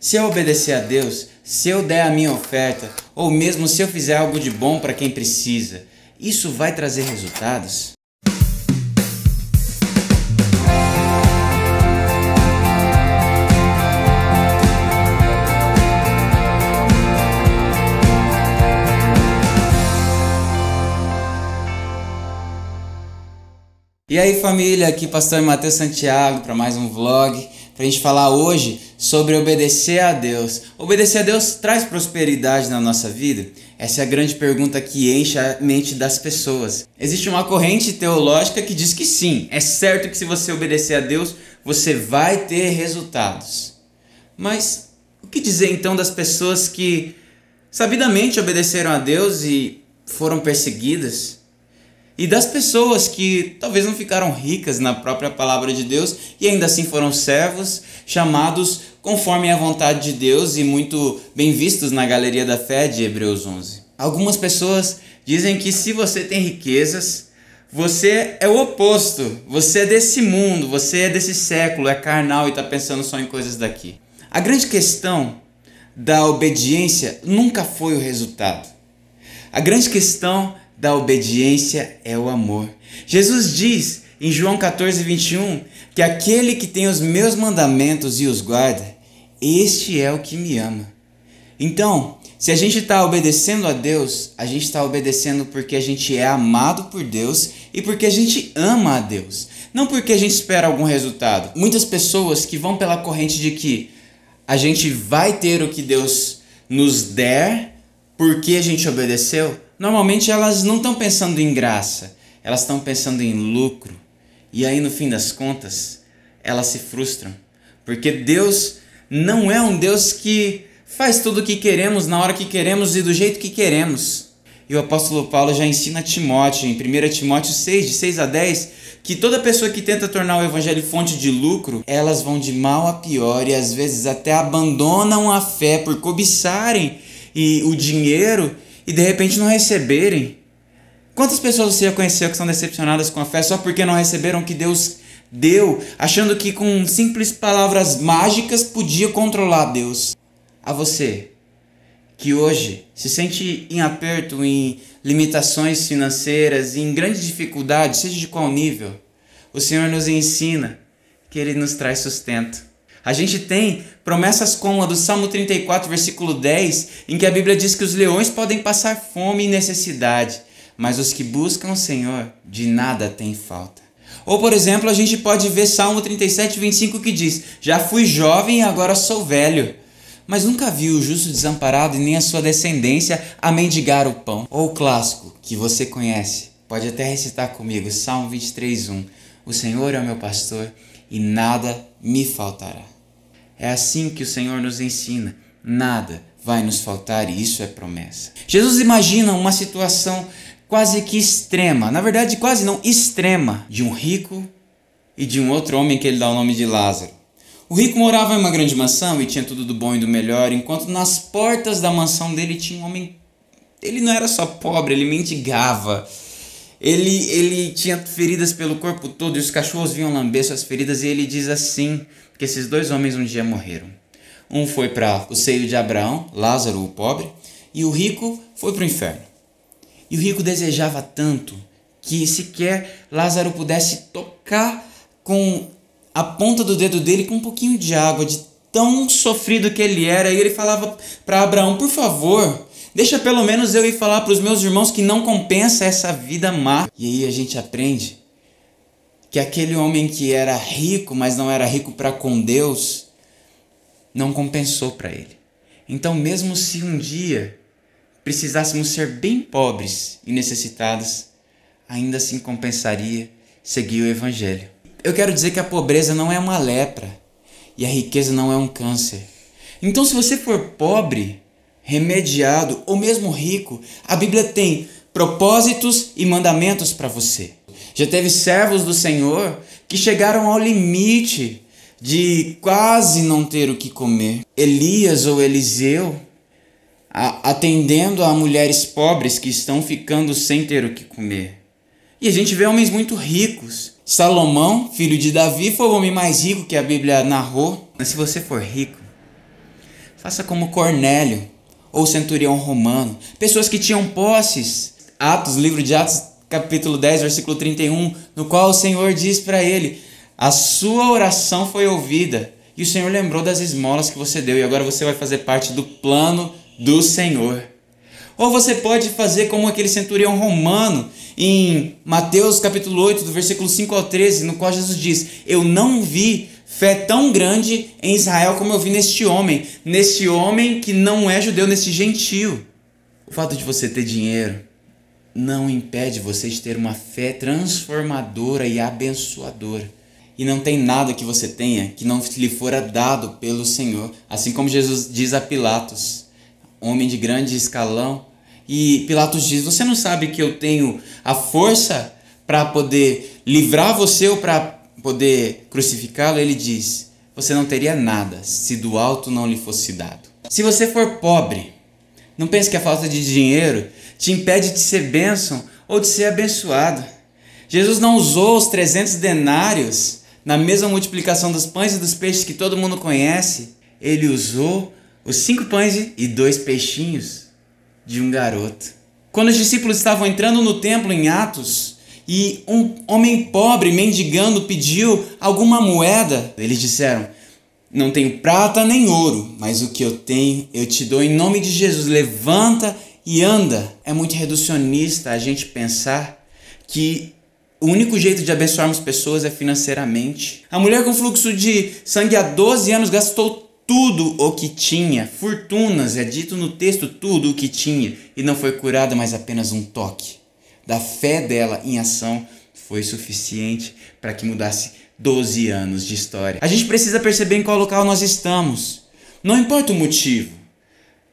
Se eu obedecer a Deus, se eu der a minha oferta, ou mesmo se eu fizer algo de bom para quem precisa, isso vai trazer resultados? E aí família, aqui pastor Matheus Santiago para mais um vlog, para a gente falar hoje sobre obedecer a Deus. Obedecer a Deus traz prosperidade na nossa vida? Essa é a grande pergunta que enche a mente das pessoas. Existe uma corrente teológica que diz que sim, é certo que se você obedecer a Deus, você vai ter resultados. Mas o que dizer então das pessoas que sabidamente obedeceram a Deus e foram perseguidas? E das pessoas que talvez não ficaram ricas na própria palavra de Deus e ainda assim foram servos, chamados conforme a vontade de Deus e muito bem vistos na galeria da fé de Hebreus 11. Algumas pessoas dizem que se você tem riquezas, você é o oposto, você é desse mundo, você é desse século, é carnal e está pensando só em coisas daqui. A grande questão da obediência nunca foi o resultado. A grande questão da obediência é o amor. Jesus diz em João 14, 21 que aquele que tem os meus mandamentos e os guarda, este é o que me ama. Então, se a gente está obedecendo a Deus, a gente está obedecendo porque a gente é amado por Deus e porque a gente ama a Deus, não porque a gente espera algum resultado. Muitas pessoas que vão pela corrente de que a gente vai ter o que Deus nos der porque a gente obedeceu, normalmente elas não estão pensando em graça, elas estão pensando em lucro. E aí, no fim das contas, elas se frustram. Porque Deus não é um Deus que faz tudo o que queremos, na hora que queremos e do jeito que queremos. E o apóstolo Paulo já ensina a Timóteo, em 1 Timóteo 6, de 6 a 10, que toda pessoa que tenta tornar o evangelho fonte de lucro, elas vão de mal a pior e às vezes até abandonam a fé por cobiçarem e o dinheiro e de repente não receberem. Quantas pessoas você já conheceu que são decepcionadas com a fé só porque não receberam o que Deus deu, achando que com simples palavras mágicas podia controlar Deus? A você, que hoje se sente em aperto, em limitações financeiras, em grande dificuldade, seja de qual nível, o Senhor nos ensina que Ele nos traz sustento. A gente tem promessas como a do Salmo 34, versículo 10, em que a Bíblia diz que os leões podem passar fome e necessidade, mas os que buscam o Senhor de nada têm falta. Ou, por exemplo, a gente pode ver Salmo 37, 25 que diz: Já fui jovem e agora sou velho, mas nunca vi o justo desamparado e nem a sua descendência a mendigar o pão. Ou o clássico que você conhece, pode até recitar comigo, Salmo 23, 1: O Senhor é o meu pastor e nada me faltará. É assim que o Senhor nos ensina: nada vai nos faltar e isso é promessa. Jesus imagina uma situação quase que extrema, na verdade, quase não extrema, de um rico e de um outro homem que ele dá o nome de Lázaro. O rico morava em uma grande mansão e tinha tudo do bom e do melhor, enquanto nas portas da mansão dele tinha um homem. Ele não era só pobre, ele mendigava. Ele, ele tinha feridas pelo corpo todo e os cachorros vinham lamber suas feridas, e ele diz assim: que esses dois homens um dia morreram. Um foi para o seio de Abraão, Lázaro, o pobre, e o rico foi para o inferno. E o rico desejava tanto que sequer Lázaro pudesse tocar com a ponta do dedo dele com um pouquinho de água, de tão sofrido que ele era. E ele falava para Abraão: Por favor, deixa pelo menos eu ir falar para os meus irmãos que não compensa essa vida má. E aí a gente aprende que aquele homem que era rico, mas não era rico para com Deus, não compensou para ele. Então, mesmo se um dia precisássemos ser bem pobres e necessitados, ainda assim compensaria seguir o Evangelho. Eu quero dizer que a pobreza não é uma lepra e a riqueza não é um câncer. Então, se você for pobre, remediado ou mesmo rico, a Bíblia tem propósitos e mandamentos para você. Já teve servos do Senhor que chegaram ao limite de quase não ter o que comer. Elias ou Eliseu atendendo a mulheres pobres que estão ficando sem ter o que comer. E a gente vê homens muito ricos. Salomão, filho de Davi, foi o homem mais rico que a Bíblia narrou. Mas se você for rico, Faça como Cornélio ou centurião romano, pessoas que tinham posses. Atos, livro de Atos, capítulo 10, versículo 31, no qual o Senhor diz para ele: A sua oração foi ouvida e o Senhor lembrou das esmolas que você deu e agora você vai fazer parte do plano do Senhor. Ou você pode fazer como aquele centurião romano em Mateus capítulo 8, do versículo 5 ao 13, no qual Jesus diz: Eu não vi fé tão grande em Israel como eu vi neste homem, neste homem que não é judeu, neste gentio. O fato de você ter dinheiro não impede você de ter uma fé transformadora e abençoadora. E não tem nada que você tenha que não lhe fora dado pelo Senhor. Assim como Jesus diz a Pilatos, homem de grande escalão, e Pilatos diz: Você não sabe que eu tenho a força para poder livrar você ou para poder crucificá-lo? Ele diz: Você não teria nada se do alto não lhe fosse dado. Se você for pobre, não pense que a falta de dinheiro te impede de ser bênção ou de ser abençoado. Jesus não usou os 300 denários na mesma multiplicação dos pães e dos peixes que todo mundo conhece. Ele usou os cinco pães e dois peixinhos de um garoto. Quando os discípulos estavam entrando no templo em Atos e um homem pobre mendigando pediu alguma moeda, eles disseram: Não tenho prata nem ouro, mas o que eu tenho eu te dou em nome de Jesus. Levanta e anda. É muito reducionista a gente pensar que o único jeito de abençoarmos pessoas é financeiramente. A mulher com fluxo de sangue há 12 anos gastou tudo o que tinha, fortunas, é dito no texto tudo o que tinha, e não foi curada, mas apenas um toque da fé dela em ação foi suficiente para que mudasse 12 anos de história. A gente precisa perceber em qual local nós estamos. Não importa o motivo,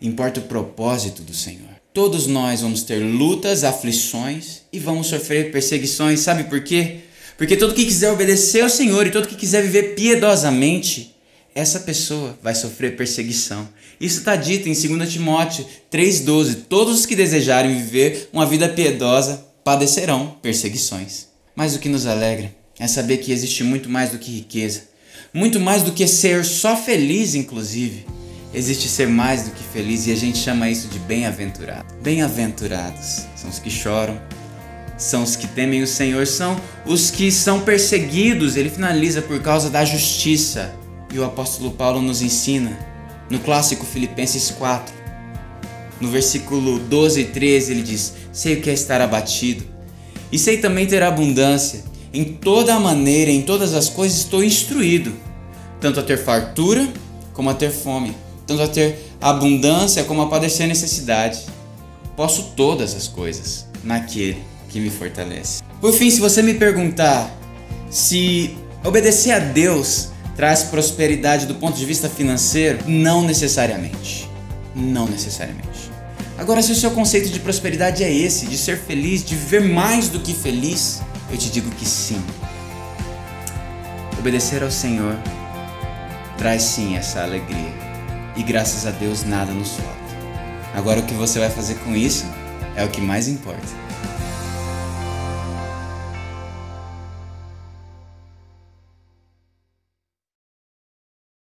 importa o propósito do Senhor. Todos nós vamos ter lutas, aflições e vamos sofrer perseguições. Sabe por quê? Porque todo que quiser obedecer ao Senhor e todo que quiser viver piedosamente essa pessoa vai sofrer perseguição. Isso está dito em 2 Timóteo 3,12: Todos os que desejarem viver uma vida piedosa padecerão perseguições. Mas o que nos alegra é saber que existe muito mais do que riqueza, muito mais do que ser só feliz, inclusive. Existe ser mais do que feliz e a gente chama isso de bem-aventurado. Bem-aventurados são os que choram, são os que temem o Senhor, são os que são perseguidos. Ele finaliza por causa da justiça e o apóstolo Paulo nos ensina no clássico Filipenses 4, no versículo 12 e 13, ele diz: Sei o que é estar abatido, e sei também ter abundância. Em toda a maneira, em todas as coisas, estou instruído, tanto a ter fartura como a ter fome, tanto a ter abundância como a padecer necessidade. Posso todas as coisas naquele que me fortalece. Por fim, se você me perguntar se obedecer a Deus traz prosperidade do ponto de vista financeiro? Não necessariamente. Não necessariamente. Agora, se o seu conceito de prosperidade é esse, de ser feliz, de viver mais do que feliz, eu te digo que sim. Obedecer ao Senhor traz sim essa alegria. E graças a Deus nada nos falta. Agora, o que você vai fazer com isso é o que mais importa.